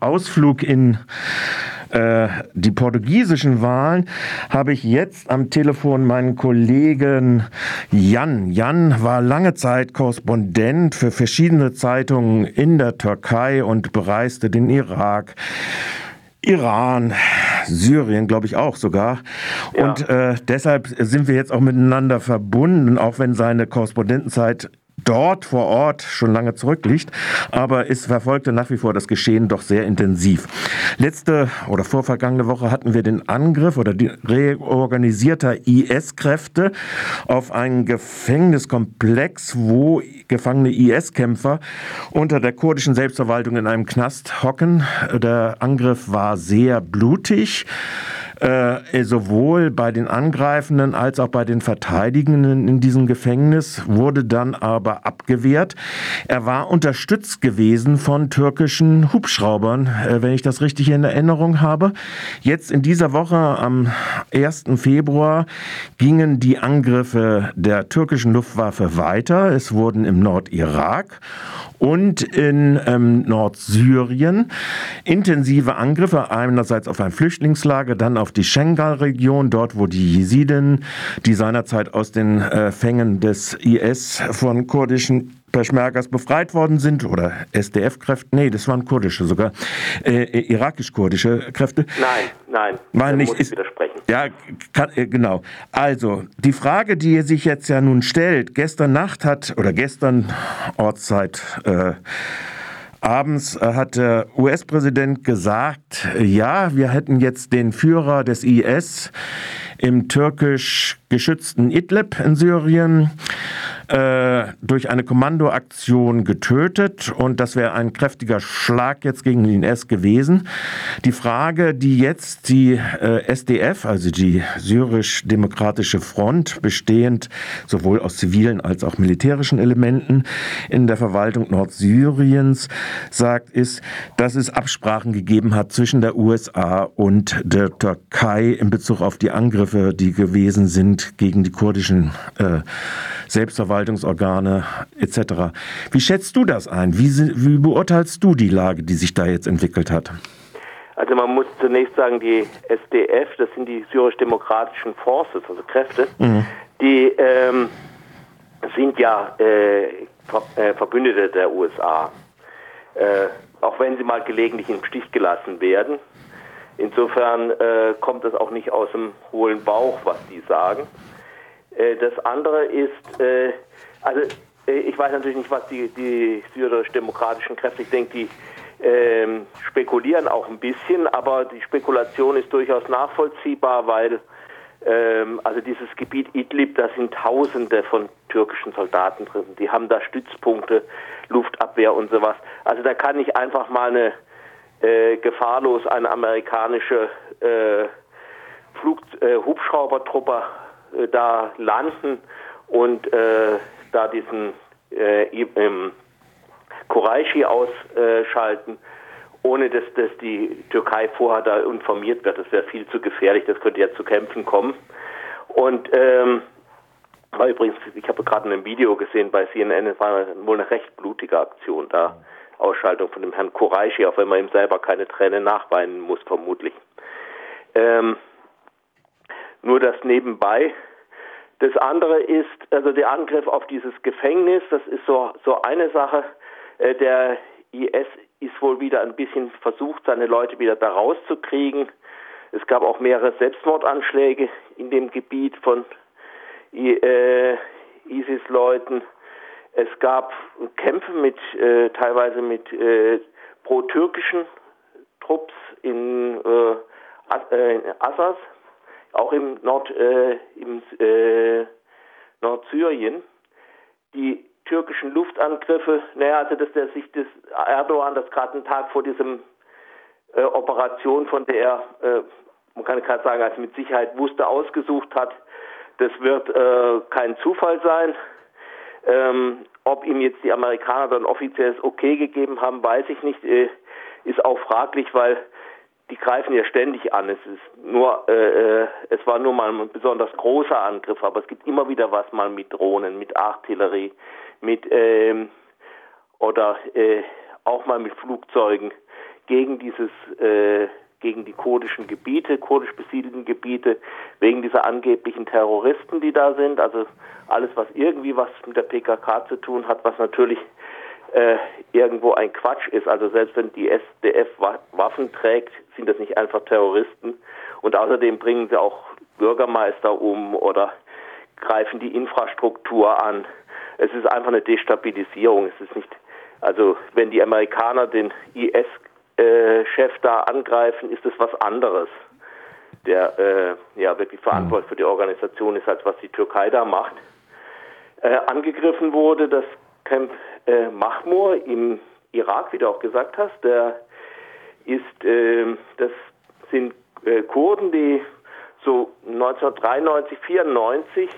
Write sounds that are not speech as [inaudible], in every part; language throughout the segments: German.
Ausflug in äh, die portugiesischen Wahlen habe ich jetzt am Telefon meinen Kollegen Jan. Jan war lange Zeit Korrespondent für verschiedene Zeitungen in der Türkei und bereiste den Irak, Iran, Syrien, glaube ich auch sogar. Ja. Und äh, deshalb sind wir jetzt auch miteinander verbunden, auch wenn seine Korrespondentenzeit dort vor Ort schon lange zurückliegt, aber es verfolgte nach wie vor das Geschehen doch sehr intensiv. Letzte oder vorvergangene Woche hatten wir den Angriff oder die reorganisierter IS-Kräfte auf einen Gefängniskomplex, wo gefangene IS-Kämpfer unter der kurdischen Selbstverwaltung in einem Knast hocken. Der Angriff war sehr blutig äh, sowohl bei den Angreifenden als auch bei den Verteidigenden in diesem Gefängnis, wurde dann aber abgewehrt. Er war unterstützt gewesen von türkischen Hubschraubern, äh, wenn ich das richtig in Erinnerung habe. Jetzt in dieser Woche am 1. Februar gingen die Angriffe der türkischen Luftwaffe weiter. Es wurden im Nordirak und in ähm, Nordsyrien intensive Angriffe, einerseits auf ein Flüchtlingslager, dann auf die Schengal-Region, dort wo die Jesiden, die seinerzeit aus den äh, Fängen des IS von kurdischen Peschmergas befreit worden sind oder SDF-Kräfte, nee, das waren kurdische sogar, äh, äh, irakisch-kurdische Kräfte. Nein, nein, Meine nicht, muss ist, widersprechen. Ja, kann, äh, genau. Also, die Frage, die sich jetzt ja nun stellt, gestern Nacht hat, oder gestern Ortszeit, äh, Abends äh, hat der US-Präsident gesagt, ja, wir hätten jetzt den Führer des IS im türkisch geschützten Idlib in Syrien äh, durch eine Kommandoaktion getötet und das wäre ein kräftiger Schlag jetzt gegen den IS gewesen. Die Frage, die jetzt die äh, SDF, also die syrisch-demokratische Front, bestehend sowohl aus zivilen als auch militärischen Elementen in der Verwaltung Nordsyriens, sagt, ist, dass es Absprachen gegeben hat zwischen der USA und der Türkei in Bezug auf die Angriffe, die gewesen sind gegen die kurdischen äh, Selbstverwaltungsorgane etc. Wie schätzt du das ein? Wie, wie beurteilst du die Lage, die sich da jetzt entwickelt hat? Also man muss zunächst sagen, die SDF, das sind die syrisch-demokratischen Forces, also Kräfte, mhm. die ähm, sind ja äh, äh Verbündete der USA. Äh, auch wenn sie mal gelegentlich im Stich gelassen werden. Insofern äh, kommt es auch nicht aus dem hohlen Bauch, was die sagen. Äh, das andere ist, äh, also äh, ich weiß natürlich nicht, was die, die syrisch-demokratischen Kräfte, ich denke, die ähm, spekulieren auch ein bisschen, aber die Spekulation ist durchaus nachvollziehbar, weil ähm, also dieses Gebiet Idlib, da sind Tausende von türkischen Soldaten drin. Die haben da Stützpunkte, Luftabwehr und sowas. Also da kann nicht einfach mal eine äh, gefahrlos eine amerikanische äh, Flug, äh, Hubschraubertruppe äh, da landen und äh, da diesen äh, ähm, Quraishi ausschalten, ohne dass, dass die Türkei vorher da informiert wird. Das wäre viel zu gefährlich, das könnte ja zu Kämpfen kommen. Und ähm, war übrigens, ich habe gerade ein Video gesehen bei CNN, es war wohl eine recht blutige Aktion da. Ausschaltung von dem Herrn Quraishi, auch wenn man ihm selber keine Tränen nachweinen muss, vermutlich. Ähm, nur das nebenbei. Das andere ist, also der Angriff auf dieses Gefängnis, das ist so, so eine Sache. Äh, der IS ist wohl wieder ein bisschen versucht, seine Leute wieder da rauszukriegen. Es gab auch mehrere Selbstmordanschläge in dem Gebiet von äh, ISIS-Leuten. Es gab Kämpfe mit äh, teilweise mit pro-türkischen Trupps in Assas auch im, Nord, äh, im äh, Nordsyrien, die türkischen Luftangriffe, naja, also dass der sich das Erdogan das gerade einen Tag vor diesem äh, Operation, von der er, äh, man kann gerade sagen, also mit Sicherheit wusste, ausgesucht hat, das wird äh, kein Zufall sein. Ähm, ob ihm jetzt die Amerikaner dann offizielles Okay gegeben haben, weiß ich nicht, äh, ist auch fraglich, weil die greifen ja ständig an. Es ist nur, äh, äh, es war nur mal ein besonders großer Angriff, aber es gibt immer wieder was mal mit Drohnen, mit Artillerie, mit ähm, oder äh, auch mal mit Flugzeugen gegen dieses äh, gegen die kurdischen Gebiete, kurdisch besiedelten Gebiete, wegen dieser angeblichen Terroristen, die da sind. Also alles, was irgendwie was mit der PKK zu tun hat, was natürlich äh, irgendwo ein Quatsch ist. Also selbst wenn die SDF Waffen trägt, sind das nicht einfach Terroristen. Und außerdem bringen sie auch Bürgermeister um oder greifen die Infrastruktur an. Es ist einfach eine Destabilisierung. Es ist nicht, also wenn die Amerikaner den IS-Chef äh, da angreifen, ist es was anderes. Der äh, ja wirklich verantwortlich für die Organisation ist, als was die Türkei da macht. Äh, angegriffen wurde das Camp äh, Mahmur im Irak, wie du auch gesagt hast, der ist, äh, das sind äh, Kurden, die so 1993, 94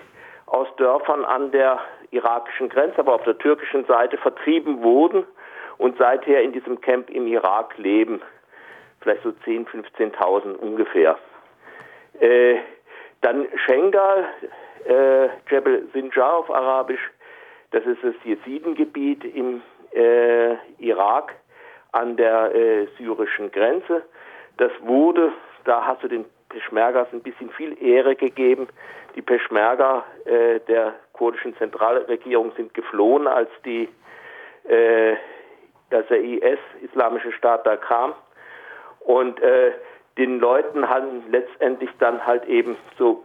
aus Dörfern an der irakischen Grenze, aber auf der türkischen Seite vertrieben wurden und seither in diesem Camp im Irak leben. Vielleicht so 10.000, 15.000 ungefähr. Äh, dann Schengal, äh, Jebel Sinjar auf Arabisch, das ist das Jesidengebiet im äh, Irak an der äh, syrischen Grenze. Das wurde, da hast du den Peschmergas ein bisschen viel Ehre gegeben. Die Peschmerga äh, der kurdischen Zentralregierung sind geflohen, als die äh, als der IS, Islamische Staat, da kam. Und äh, den Leuten haben letztendlich dann halt eben so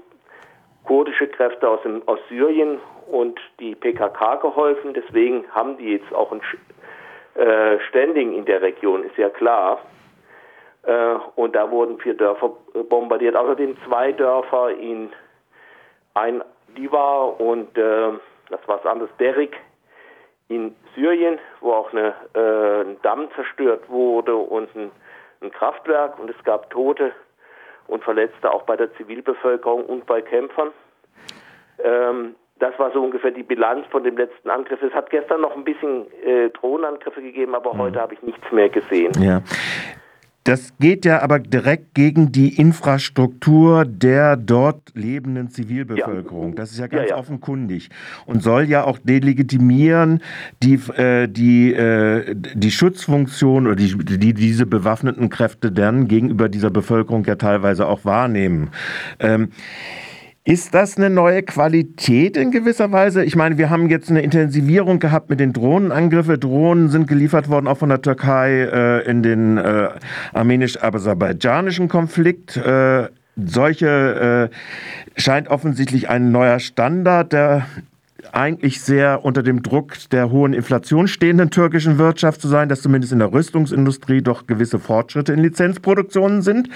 kurdische Kräfte aus, dem, aus Syrien und die PKK geholfen. Deswegen haben die jetzt auch ein äh, Standing in der Region, ist ja klar. Äh, und da wurden vier Dörfer bombardiert. Außerdem zwei Dörfer in ein Diva und äh, das war was anderes, Derik in Syrien, wo auch eine, äh, ein Damm zerstört wurde und ein, ein Kraftwerk und es gab Tote und Verletzte auch bei der Zivilbevölkerung und bei Kämpfern. Ähm, das war so ungefähr die Bilanz von dem letzten Angriff. Es hat gestern noch ein bisschen äh, Drohnenangriffe gegeben, aber mhm. heute habe ich nichts mehr gesehen. Ja. Das geht ja aber direkt gegen die Infrastruktur der dort lebenden Zivilbevölkerung. Ja. Das ist ja ganz ja, ja. offenkundig und soll ja auch delegitimieren die, äh, die, äh, die Schutzfunktion oder die, die diese bewaffneten Kräfte dann gegenüber dieser Bevölkerung ja teilweise auch wahrnehmen. Ähm, ist das eine neue Qualität in gewisser Weise? Ich meine, wir haben jetzt eine Intensivierung gehabt mit den Drohnenangriffen. Drohnen sind geliefert worden, auch von der Türkei äh, in den äh, armenisch-aserbaidschanischen Konflikt. Äh, solche äh, scheint offensichtlich ein neuer Standard, der eigentlich sehr unter dem Druck der hohen Inflation stehenden türkischen Wirtschaft zu sein, dass zumindest in der Rüstungsindustrie doch gewisse Fortschritte in Lizenzproduktionen sind.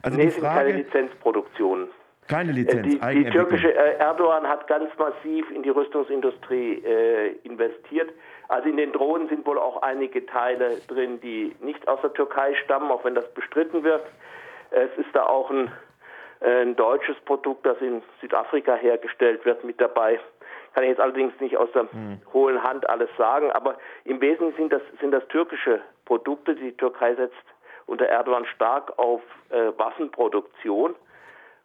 Also nee, die Frage, sind keine Lizenzproduktionen. Keine Lizenz. Die, die türkische äh, Erdogan hat ganz massiv in die Rüstungsindustrie äh, investiert. Also in den Drohnen sind wohl auch einige Teile drin, die nicht aus der Türkei stammen, auch wenn das bestritten wird. Es ist da auch ein, äh, ein deutsches Produkt, das in Südafrika hergestellt wird, mit dabei. Kann ich jetzt allerdings nicht aus der hm. hohlen Hand alles sagen, aber im Wesentlichen sind das, sind das türkische Produkte. Die Türkei setzt unter Erdogan stark auf äh, Waffenproduktion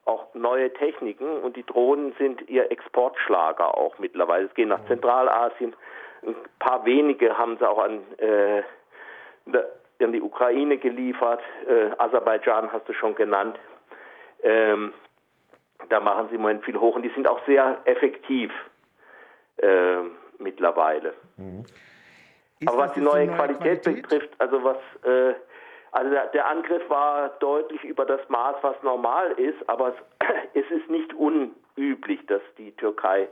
auch neue Techniken und die Drohnen sind ihr Exportschlager auch mittlerweile. Es gehen nach Zentralasien. Ein paar wenige haben sie auch an, äh, an die Ukraine geliefert. Äh, Aserbaidschan hast du schon genannt. Ähm, da machen sie im Moment viel hoch und die sind auch sehr effektiv äh, mittlerweile. Mhm. Aber was die neue, neue Qualität, Qualität, betrifft, also was äh, also der, Angriff war deutlich über das Maß, was normal ist, aber es, [clears throat] es, ist nicht unüblich, dass die Türkei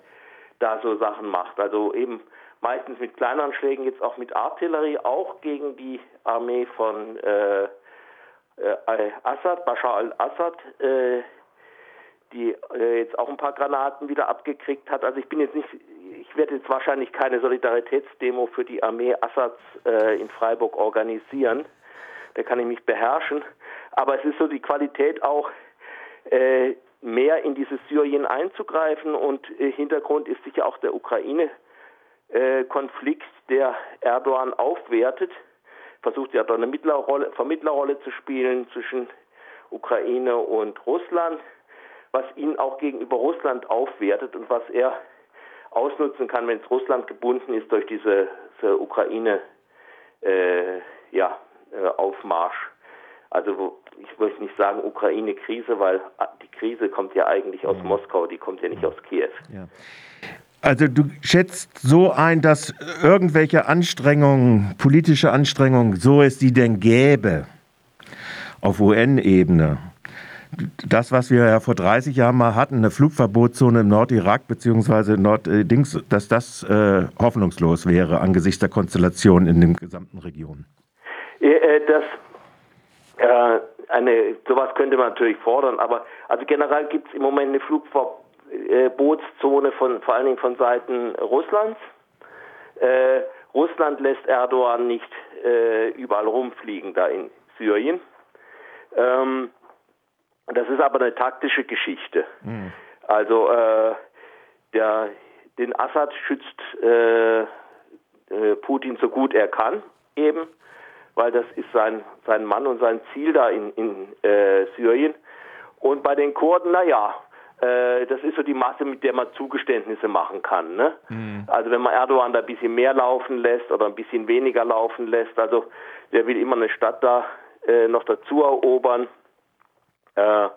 da so Sachen macht. Also eben meistens mit Kleinanschlägen, jetzt auch mit Artillerie, auch gegen die Armee von äh, äh, Assad, Bashar al-Assad, äh, die äh, jetzt auch ein paar Granaten wieder abgekriegt hat. Also ich bin jetzt nicht, ich werde jetzt wahrscheinlich keine Solidaritätsdemo für die Armee Assads äh, in Freiburg organisieren da kann ich mich beherrschen. Aber es ist so die Qualität auch, äh, mehr in dieses Syrien einzugreifen und äh, Hintergrund ist sicher auch der Ukraine-Konflikt, der Erdogan aufwertet, versucht ja da eine Mittlerrolle, Vermittlerrolle zu spielen zwischen Ukraine und Russland, was ihn auch gegenüber Russland aufwertet und was er ausnutzen kann, wenn es Russland gebunden ist durch diese, diese Ukraine, äh, ja, äh, Aufmarsch. Also ich möchte nicht sagen Ukraine-Krise, weil ah, die Krise kommt ja eigentlich aus mhm. Moskau, die kommt ja nicht aus Kiew. Ja. Also du schätzt so ein, dass irgendwelche Anstrengungen, politische Anstrengungen, so es die denn gäbe, auf UN-Ebene, das, was wir ja vor 30 Jahren mal hatten, eine Flugverbotszone im Nordirak bzw. Norddings, dass das äh, hoffnungslos wäre angesichts der Konstellation in den gesamten Regionen. Äh, das, äh, eine, sowas könnte man natürlich fordern, aber also generell gibt es im Moment eine Flugverbotszone von vor allen Dingen von Seiten Russlands. Äh, Russland lässt Erdogan nicht äh, überall rumfliegen da in Syrien. Ähm, das ist aber eine taktische Geschichte. Mhm. Also äh, der, den Assad schützt äh, äh, Putin so gut er kann, eben, weil das ist sein, sein Mann und sein Ziel da in, in äh, Syrien. Und bei den Kurden, naja, äh, das ist so die Masse, mit der man Zugeständnisse machen kann. Ne? Mhm. Also wenn man Erdogan da ein bisschen mehr laufen lässt oder ein bisschen weniger laufen lässt, also der will immer eine Stadt da äh, noch dazu erobern. Äh,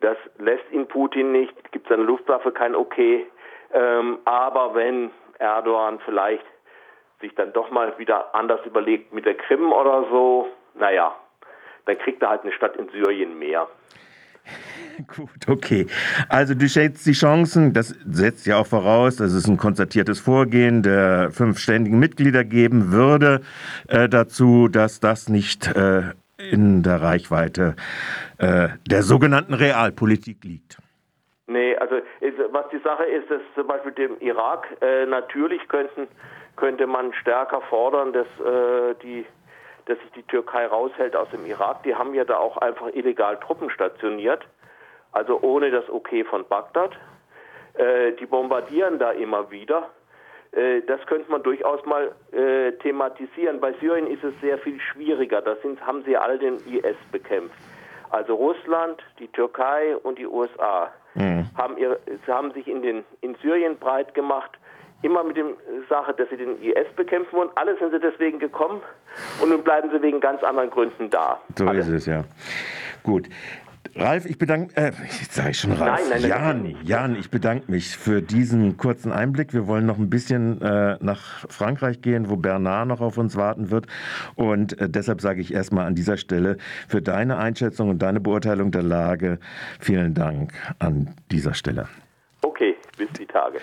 das lässt ihn Putin nicht, gibt seine Luftwaffe kein Okay. Ähm, aber wenn Erdogan vielleicht sich dann doch mal wieder anders überlegt mit der Krim oder so, naja, dann kriegt er halt eine Stadt in Syrien mehr. [laughs] Gut, okay. Also du schätzt die Chancen, das setzt ja auch voraus, dass es ein konzertiertes Vorgehen der fünf ständigen Mitglieder geben würde, äh, dazu, dass das nicht äh, in der Reichweite äh, der sogenannten Realpolitik liegt. Nee, also was die Sache ist, dass zum Beispiel dem Irak äh, natürlich könnten, könnte man stärker fordern, dass, äh, die, dass sich die Türkei raushält aus dem Irak. Die haben ja da auch einfach illegal Truppen stationiert, also ohne das Okay von Bagdad. Äh, die bombardieren da immer wieder. Äh, das könnte man durchaus mal äh, thematisieren. Bei Syrien ist es sehr viel schwieriger. Da sind, haben sie alle den IS bekämpft. Also Russland, die Türkei und die USA mhm. haben, ihr, haben sich in, den, in Syrien breit gemacht, immer mit der Sache, dass sie den IS bekämpfen wollen. Alle sind sie deswegen gekommen und nun bleiben sie wegen ganz anderen Gründen da. So alle. ist es, ja. Gut. Ralf, ich bedanke, äh, jetzt sage ich schon Ralf. Nein, nein, Jan, nein, Jan, ich bedanke mich für diesen kurzen Einblick. Wir wollen noch ein bisschen äh, nach Frankreich gehen, wo Bernard noch auf uns warten wird. Und äh, deshalb sage ich erstmal an dieser Stelle für deine Einschätzung und deine Beurteilung der Lage vielen Dank an dieser Stelle. Okay, bis die Tage.